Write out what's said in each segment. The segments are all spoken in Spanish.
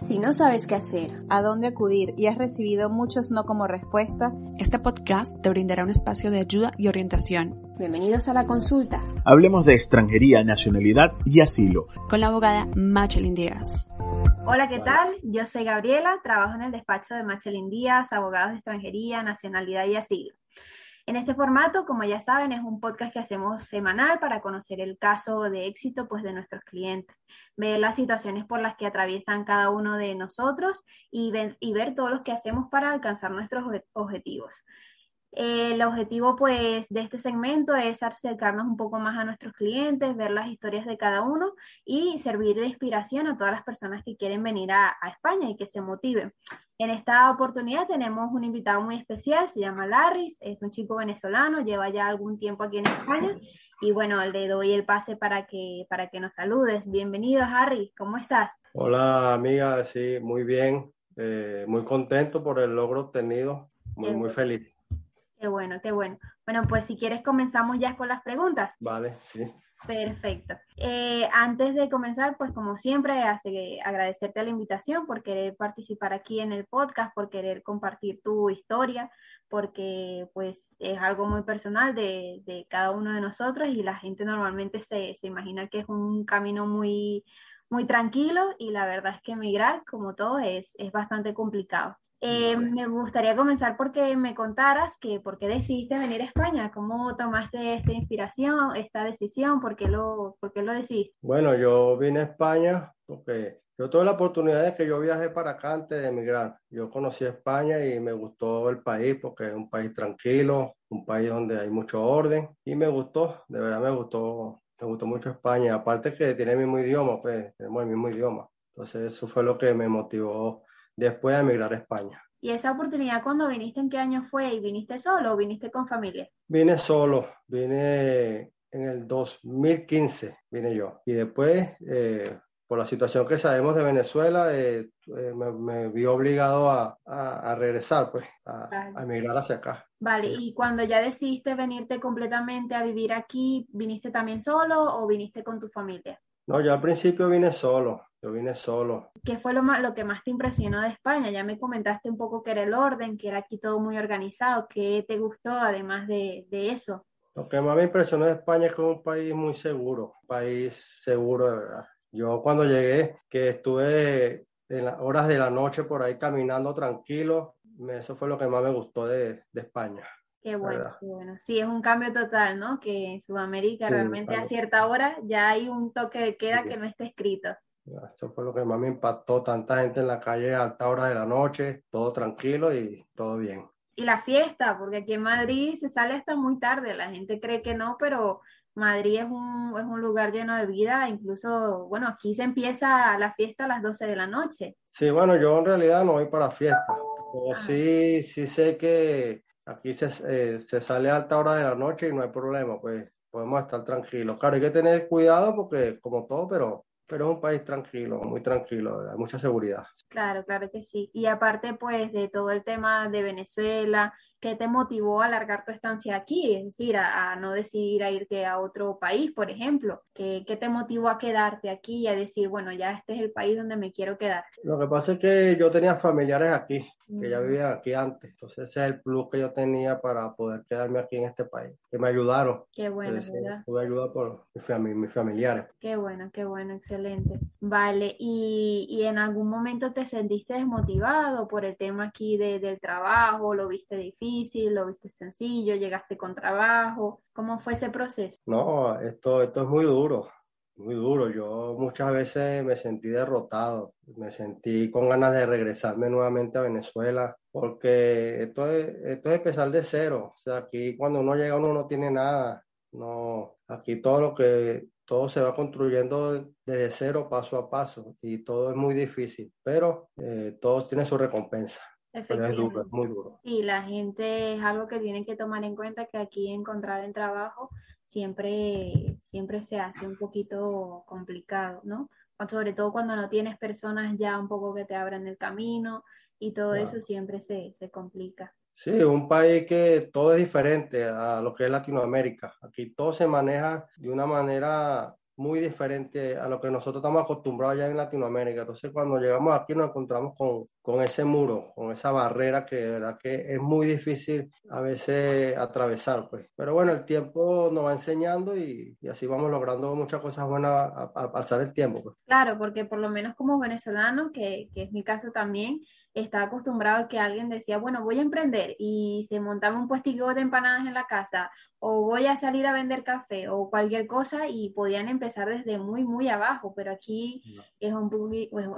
Si no sabes qué hacer, a dónde acudir y has recibido muchos no como respuesta, este podcast te brindará un espacio de ayuda y orientación. Bienvenidos a la consulta. Hablemos de extranjería, nacionalidad y asilo. Con la abogada Machelin Díaz. Hola, ¿qué tal? Yo soy Gabriela, trabajo en el despacho de Machelin Díaz, abogados de extranjería, nacionalidad y asilo. En este formato, como ya saben, es un podcast que hacemos semanal para conocer el caso de éxito pues, de nuestros clientes, ver las situaciones por las que atraviesan cada uno de nosotros y, y ver todos los que hacemos para alcanzar nuestros objetivos. El objetivo pues de este segmento es acercarnos un poco más a nuestros clientes, ver las historias de cada uno y servir de inspiración a todas las personas que quieren venir a, España y que se motiven. En esta oportunidad tenemos un invitado muy especial, se llama Larris, es un chico venezolano, lleva ya algún tiempo aquí en España y bueno, le doy el pase para que, para que nos saludes. Bienvenido Harry, ¿cómo estás? Hola amiga, sí, muy bien, eh, muy contento por el logro obtenido, muy, muy feliz. Qué bueno, qué bueno. Bueno, pues si quieres comenzamos ya con las preguntas. Vale, sí. Perfecto. Eh, antes de comenzar, pues como siempre, hace, agradecerte la invitación por querer participar aquí en el podcast, por querer compartir tu historia, porque pues es algo muy personal de, de cada uno de nosotros y la gente normalmente se, se imagina que es un camino muy, muy tranquilo y la verdad es que emigrar, como todo, es, es bastante complicado. Eh, me gustaría comenzar porque me contaras que por qué decidiste venir a España, cómo tomaste esta inspiración, esta decisión, por qué lo, por qué lo decidiste. Bueno, yo vine a España porque yo tuve la oportunidad de que yo viajé para acá antes de emigrar. Yo conocí España y me gustó el país porque es un país tranquilo, un país donde hay mucho orden y me gustó, de verdad me gustó, me gustó mucho España. Aparte que tiene el mismo idioma, pues tenemos el mismo idioma. Entonces eso fue lo que me motivó después de emigrar a España. ¿Y esa oportunidad cuando viniste, en qué año fue? ¿Y viniste solo o viniste con familia? Vine solo, vine en el 2015, vine yo. Y después, eh, por la situación que sabemos de Venezuela, eh, eh, me, vi obligado a, a, regresar, pues, a, a, emigrar hacia acá. Vale, y cuando ya decidiste venirte completamente a vivir aquí, ¿viniste también solo o viniste con tu familia? No, yo al principio vine solo, yo vine solo. ¿Qué fue lo, más, lo que más te impresionó de España? Ya me comentaste un poco que era el orden, que era aquí todo muy organizado. ¿Qué te gustó además de, de eso? Lo que más me impresionó de España es que es un país muy seguro, un país seguro de verdad. Yo cuando llegué, que estuve en las horas de la noche por ahí caminando tranquilo, eso fue lo que más me gustó de, de España. Qué bueno, qué bueno. Sí, es un cambio total, ¿no? Que en Sudamérica realmente a cierta hora ya hay un toque de queda que no está escrito. Eso fue lo que más me impactó, tanta gente en la calle a alta hora de la noche, todo tranquilo y todo bien. Y la fiesta, porque aquí en Madrid se sale hasta muy tarde, la gente cree que no, pero Madrid es un, es un lugar lleno de vida, incluso, bueno, aquí se empieza la fiesta a las 12 de la noche. Sí, bueno, yo en realidad no voy para fiesta, pero ah. sí, sí sé que Aquí se, eh, se sale a alta hora de la noche y no hay problema, pues podemos estar tranquilos. Claro, hay que tener cuidado porque como todo, pero pero es un país tranquilo, muy tranquilo, hay mucha seguridad. Claro, claro que sí. Y aparte, pues, de todo el tema de Venezuela, ¿qué te motivó a alargar tu estancia aquí? Es decir, a, no decidir a irte a otro país, por ejemplo. ¿Qué, ¿Qué, te motivó a quedarte aquí y a decir, bueno, ya este es el país donde me quiero quedar? Lo que pasa es que yo tenía familiares aquí, que ya vivían aquí antes. Entonces ese es el plus que yo tenía para poder quedarme aquí en este país, que me ayudaron. Qué bueno, ¿verdad? Tuve ayuda por mis, familiares. Qué bueno, qué bueno, excelente. Vale, ¿Y, ¿y, en algún momento te sentiste desmotivado por el tema aquí de, del trabajo? ¿Lo viste difícil? ¿Lo viste sencillo? ¿Llegaste con trabajo? ¿Cómo fue ese proceso? No, esto, esto es muy duro muy duro. Yo muchas veces me sentí derrotado, me sentí con ganas de regresarme nuevamente a Venezuela, porque esto es, esto es empezar de cero. O sea, aquí cuando uno llega uno no tiene nada. No, aquí todo lo que todo se va construyendo desde cero, paso a paso, y todo es muy difícil, pero eh, todo tiene su recompensa. Duro. Sí, la gente es algo que tienen que tomar en cuenta que aquí encontrar el trabajo siempre, siempre se hace un poquito complicado, ¿no? Sobre todo cuando no tienes personas ya un poco que te abran el camino y todo eso siempre se, se complica. Sí, un país que todo es diferente a lo que es Latinoamérica. Aquí todo se maneja de una manera muy diferente a lo que nosotros estamos acostumbrados ya en Latinoamérica. Entonces, cuando llegamos aquí nos encontramos con, con ese muro, con esa barrera que es muy difícil a veces atravesar, pues. Pero bueno, el tiempo nos va enseñando y, y así vamos logrando muchas cosas buenas al pasar el tiempo, pues. Claro, porque por lo menos como venezolano, que, que es mi caso también, estaba acostumbrado a que alguien decía, bueno, voy a emprender y se montaba un puestico de empanadas en la casa o voy a salir a vender café o cualquier cosa y podían empezar desde muy, muy abajo, pero aquí es un poco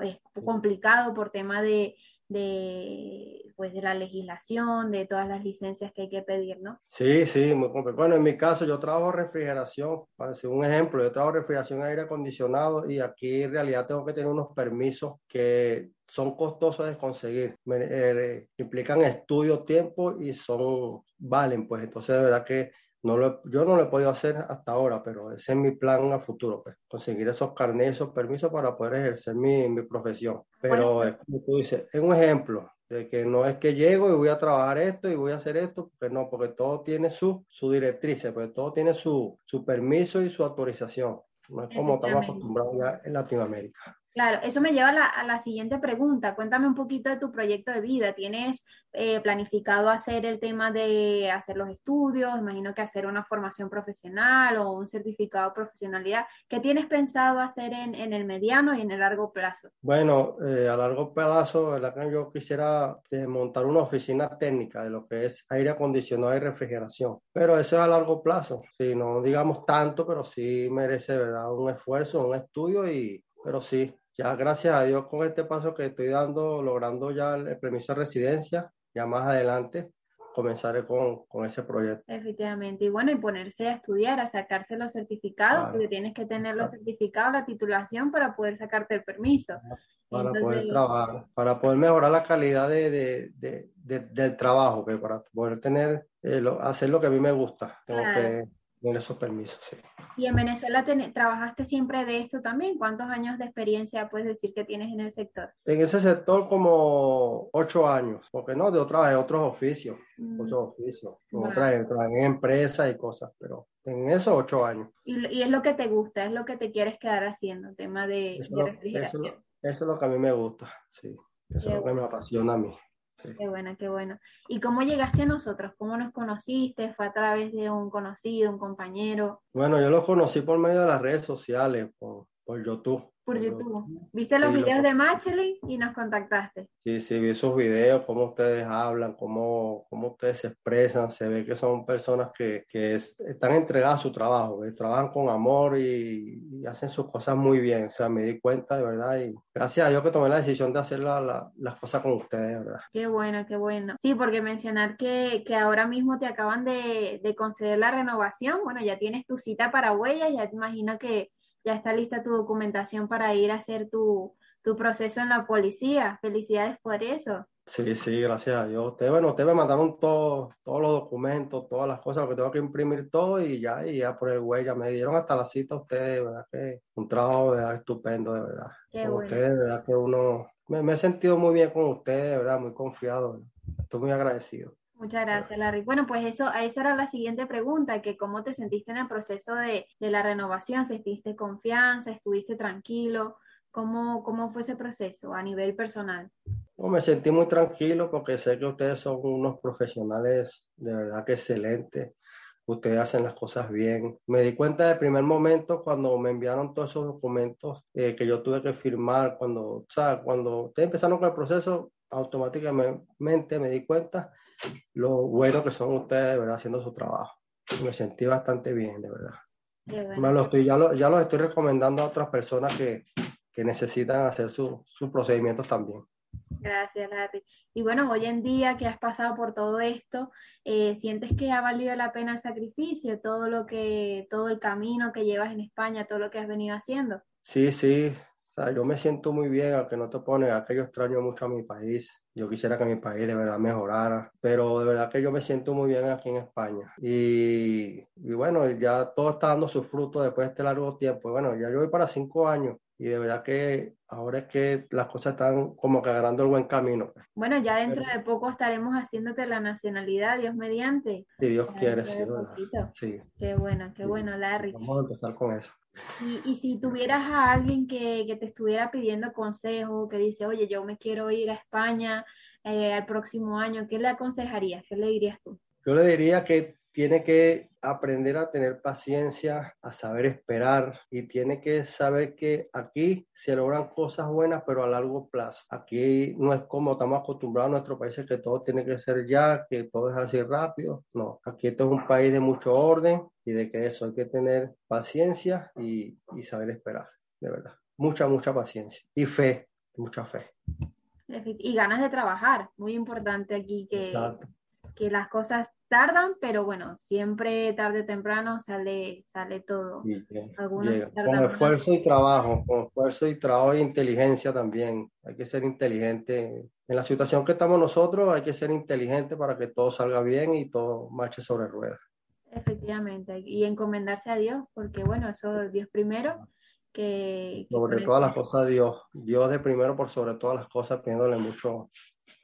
es complicado por tema de, de, pues, de la legislación, de todas las licencias que hay que pedir, ¿no? Sí, sí, muy complicado. Bueno, en mi caso yo trabajo refrigeración, para decir un ejemplo, yo trabajo refrigeración aire acondicionado y aquí en realidad tengo que tener unos permisos que son costosos de conseguir, eh, implican estudio, tiempo y son, valen, pues entonces de verdad que no lo, yo no lo he podido hacer hasta ahora, pero ese es mi plan a futuro, pues, conseguir esos carnets, esos permisos para poder ejercer mi, mi profesión. Pero es como tú dices, es un ejemplo de que no es que llego y voy a trabajar esto y voy a hacer esto, porque no, porque todo tiene su, su directriz, pues todo tiene su, su permiso y su autorización. No es como estamos acostumbrados ya en Latinoamérica. Claro, eso me lleva a la, la, siguiente pregunta. Cuéntame un poquito de tu proyecto de vida. ¿Tienes eh, planificado hacer el tema de hacer los estudios? Imagino que hacer una formación profesional o un certificado de profesionalidad. ¿Qué tienes pensado hacer en, el mediano y en el largo plazo? Bueno, eh, a largo plazo, ¿verdad? yo quisiera eh, montar una oficina técnica de lo que es aire acondicionado y refrigeración. Pero eso es a largo plazo. Sí, no digamos tanto, pero sí merece ¿verdad? un esfuerzo, un estudio y pero sí, ya gracias a Dios con este paso que estoy dando, logrando ya el permiso de residencia, ya más adelante comenzaré con, con ese proyecto. Efectivamente, y bueno, y ponerse a estudiar, a sacarse los certificados, porque tienes que tener los certificados, la titulación para poder sacarte el permiso. Para poder trabajar, para poder mejorar la calidad de, de, de, del trabajo, que para poder tener, eh, lo, hacer lo que a mí me gusta, tengo que tener esos permisos, sí. Y en Venezuela trabajaste siempre de esto también. ¿Cuántos años de experiencia puedes decir que tienes en el sector? En ese sector como ocho años, porque no, de otras, de otros oficios, mm. otros oficios, otras, en empresas y cosas, pero en esos ocho años. Y, y, es lo que te gusta, es lo que te quieres quedar haciendo, tema de, eso, de refrigeración. Eso, eso, es lo que a mí me gusta, sí. Eso es lo que me apasiona a mí. Qué bueno, qué bueno. ¿Y cómo llegaste a nosotros? ¿Cómo nos conociste? ¿Fue a través de un conocido, un compañero? Bueno, yo los conocí por medio de las redes sociales, por, por YouTube por YouTube. ¿Viste los videos de Machelin y nos contactaste? Sí, sí, vi esos videos, cómo ustedes hablan, cómo, cómo ustedes se expresan. Se ve que son personas que, que están entregadas a su trabajo, que trabajan con amor y, y, hacen sus cosas muy bien. O sea, me di cuenta de verdad y gracias a Dios que tomé la decisión de hacer la, la, las cosas con ustedes, de verdad. Qué bueno, qué bueno. Sí, porque mencionar que, que ahora mismo te acaban de, de conceder la renovación, bueno, ya tienes tu cita para huellas, ya te imagino que ya está lista tu documentación para ir a hacer tu, tu proceso en la policía. Felicidades por eso. Sí, sí, gracias a Dios. Ustedes, bueno, ustedes me mandaron todos todos los documentos, todas las cosas, lo que tengo que imprimir todo y ya, y ya por el huella. Me dieron hasta la cita ustedes, de verdad que un trabajo verdad estupendo, de verdad. Qué con bueno. ustedes, de verdad que uno, me, me, he sentido muy bien con ustedes, de verdad, muy confiado. Estoy muy agradecido. Muchas gracias, Larry. Bueno, pues eso, esa era la siguiente pregunta, que cómo te sentiste en el proceso de, de la renovación, sentiste confianza, estuviste tranquilo, ¿Cómo, ¿Cómo fue ese proceso a nivel personal? Bueno, me sentí muy tranquilo porque sé que ustedes son unos profesionales de verdad que excelentes. Ustedes hacen las cosas bien. Me di cuenta del primer momento cuando me enviaron todos esos documentos eh, que yo tuve que firmar. Cuando, o sea, cuando ustedes empezaron con el proceso, automáticamente me di cuenta lo bueno que son ustedes de verdad haciendo su trabajo. Me sentí bastante bien, de verdad. Bueno. Lo estoy, ya, lo, ya los estoy recomendando a otras personas que, que necesitan hacer sus su procedimientos también. Gracias, Larry. Y bueno, hoy en día que has pasado por todo esto, eh, ¿sientes que ha valido la pena el sacrificio, todo lo que, todo el camino que llevas en España, todo lo que has venido haciendo? Sí, sí, yo me siento muy bien, aunque no te pone, a que yo extraño mucho a mi país. Yo quisiera que mi país de verdad mejorara, pero de verdad que yo me siento muy bien aquí en España. Y, y bueno, ya todo está dando su fruto después de este largo tiempo. Bueno, ya yo voy para cinco años y de verdad que ahora es que las cosas están como que agarrando el buen camino. Bueno, ya dentro de poco estaremos haciéndote la nacionalidad, Dios mediante. Si Dios quiere, sí, sí. Qué bueno, qué bueno, Larry. Vamos a empezar con eso. Y, y si tuvieras a alguien que, que, te estuviera pidiendo consejo, que dice, oye, yo me quiero ir a España eh, al próximo año, ¿qué le aconsejarías? ¿Qué le dirías tú? Yo le diría que tiene que aprender a tener paciencia, a saber esperar y tiene que saber que aquí se logran cosas buenas, pero a largo plazo. Aquí no es como estamos acostumbrados a nuestro país, que todo tiene que ser ya, que todo es así rápido. No, aquí esto es un país de mucho orden y de que eso hay que tener paciencia y, y saber esperar, de verdad. Mucha, mucha paciencia y fe, mucha fe. Y ganas de trabajar, muy importante aquí que, que las cosas tardan, pero bueno, siempre tarde o temprano sale, sale todo. con esfuerzo y trabajo, con esfuerzo y trabajo e inteligencia también. Hay que ser inteligente. En la situación que estamos nosotros hay que ser inteligente para que todo salga bien y todo marche sobre ruedas. Efectivamente, y encomendarse a Dios, porque bueno, eso Dios primero. Que, sobre todas las cosas Dios, Dios de primero por sobre todas las cosas, pidiéndole mucho,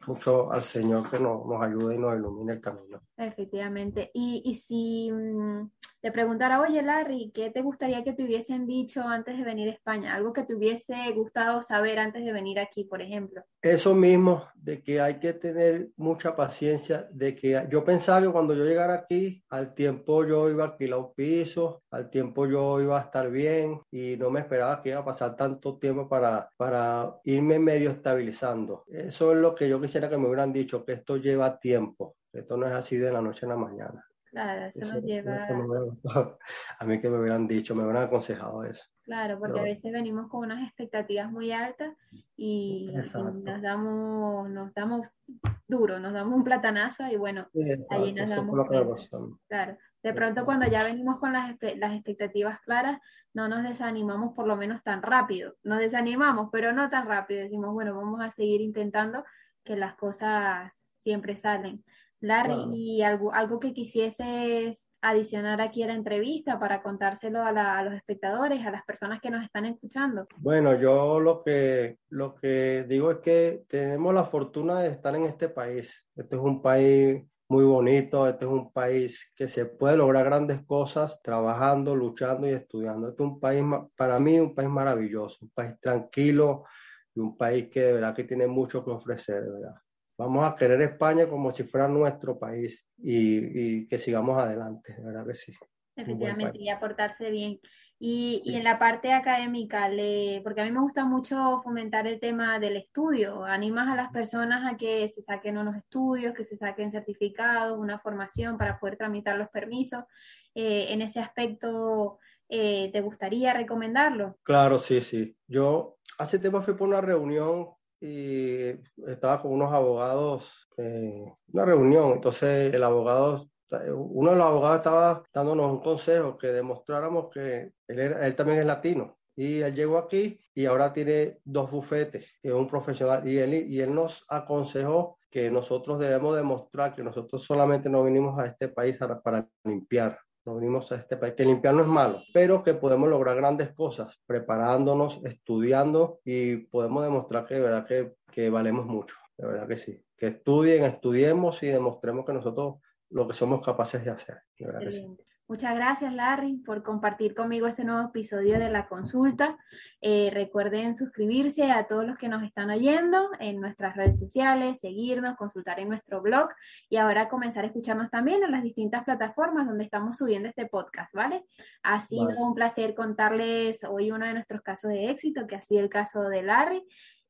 mucho al Señor que nos, nos ayude y nos ilumine el camino. Efectivamente. Y, y si mmm, te preguntara, oye Larry, ¿qué te gustaría que te hubiesen dicho antes de venir a España? Algo que te hubiese gustado saber antes de venir aquí, por ejemplo. Eso mismo, de que hay que tener mucha paciencia, de que yo pensaba que cuando yo llegara aquí, al tiempo yo iba a alquilar un piso, al tiempo yo iba a estar bien y no me esperaba que iba a pasar tanto tiempo para, para irme medio estabilizando. Eso es lo que yo quisiera que me hubieran dicho, que esto lleva tiempo, esto no es así de la noche a la mañana. Claro, eso, eso nos lleva... a mí que me hubieran dicho, me hubieran aconsejado eso. Claro, porque no. a veces venimos con unas expectativas muy altas y, y, nos damos nos damos duro, nos damos un platanazo y bueno, Exacto, ahí nos damos Claro, de pronto cuando ya venimos con las, las expectativas claras, no nos desanimamos por lo menos tan rápido. Nos desanimamos, pero no tan rápido. Decimos, bueno, vamos a seguir intentando que las cosas siempre salen. Larry, wow. y algo, algo que quisieses adicionar aquí a la entrevista para contárselo a, la, a, los espectadores, a las personas que nos están escuchando. Bueno, yo lo que, lo que digo es que tenemos la fortuna de estar en este país. Este es un país muy bonito, este es un país que se puede lograr grandes cosas trabajando, luchando y estudiando. Este es un país, para mí, un país maravilloso, un país tranquilo y un país que de verdad que tiene mucho que ofrecer, de verdad vamos a querer España como si fuera nuestro país y, y que sigamos adelante, de verdad que sí. Efectivamente, y aportarse bien. Y, sí. y, en la parte académica, le, porque a mí me gusta mucho fomentar el tema del estudio, animas a las personas a que se saquen unos estudios, que se saquen certificados, una formación para poder tramitar los permisos. Eh, en ese aspecto, eh, ¿te gustaría recomendarlo? Claro, sí, sí. Yo hace tiempo fui por una reunión y estaba con unos abogados, eh, una reunión, entonces el abogado, uno de los abogados estaba dándonos un consejo que demostráramos que él, era, él también es latino. Y él llegó aquí y ahora tiene dos bufetes, es un profesional, y él, y él nos aconsejó que nosotros debemos demostrar que nosotros solamente no vinimos a este país para, para limpiar, no venimos a este país, que limpiar no es malo, pero que podemos lograr grandes cosas preparándonos, estudiando y podemos demostrar que de verdad que, que valemos mucho, de verdad que sí. Que estudien, estudiemos y demostremos que nosotros lo que somos capaces de hacer, de verdad que sí. Muchas gracias, Larry, por compartir conmigo este nuevo episodio de la consulta. Eh, recuerden suscribirse a todos los que nos están oyendo en nuestras redes sociales, seguirnos, consultar en nuestro blog y ahora comenzar a escucharnos también en las distintas plataformas donde estamos subiendo este podcast, ¿vale? Ha sido vale. un placer contarles hoy uno de nuestros casos de éxito, que ha sido el caso de Larry.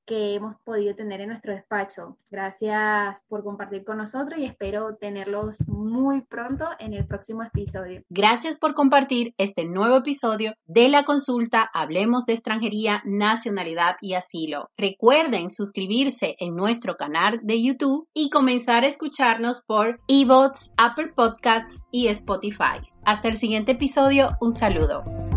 Que hemos podido tener en nuestro despacho. Gracias por compartir con nosotros y espero tenerlos muy pronto en el próximo episodio. Gracias por compartir este nuevo episodio de la consulta Hablemos de extranjería, nacionalidad y asilo. Recuerden suscribirse en nuestro canal de YouTube y comenzar a escucharnos por eBots, Apple Podcasts y Spotify. Hasta el siguiente episodio, un saludo.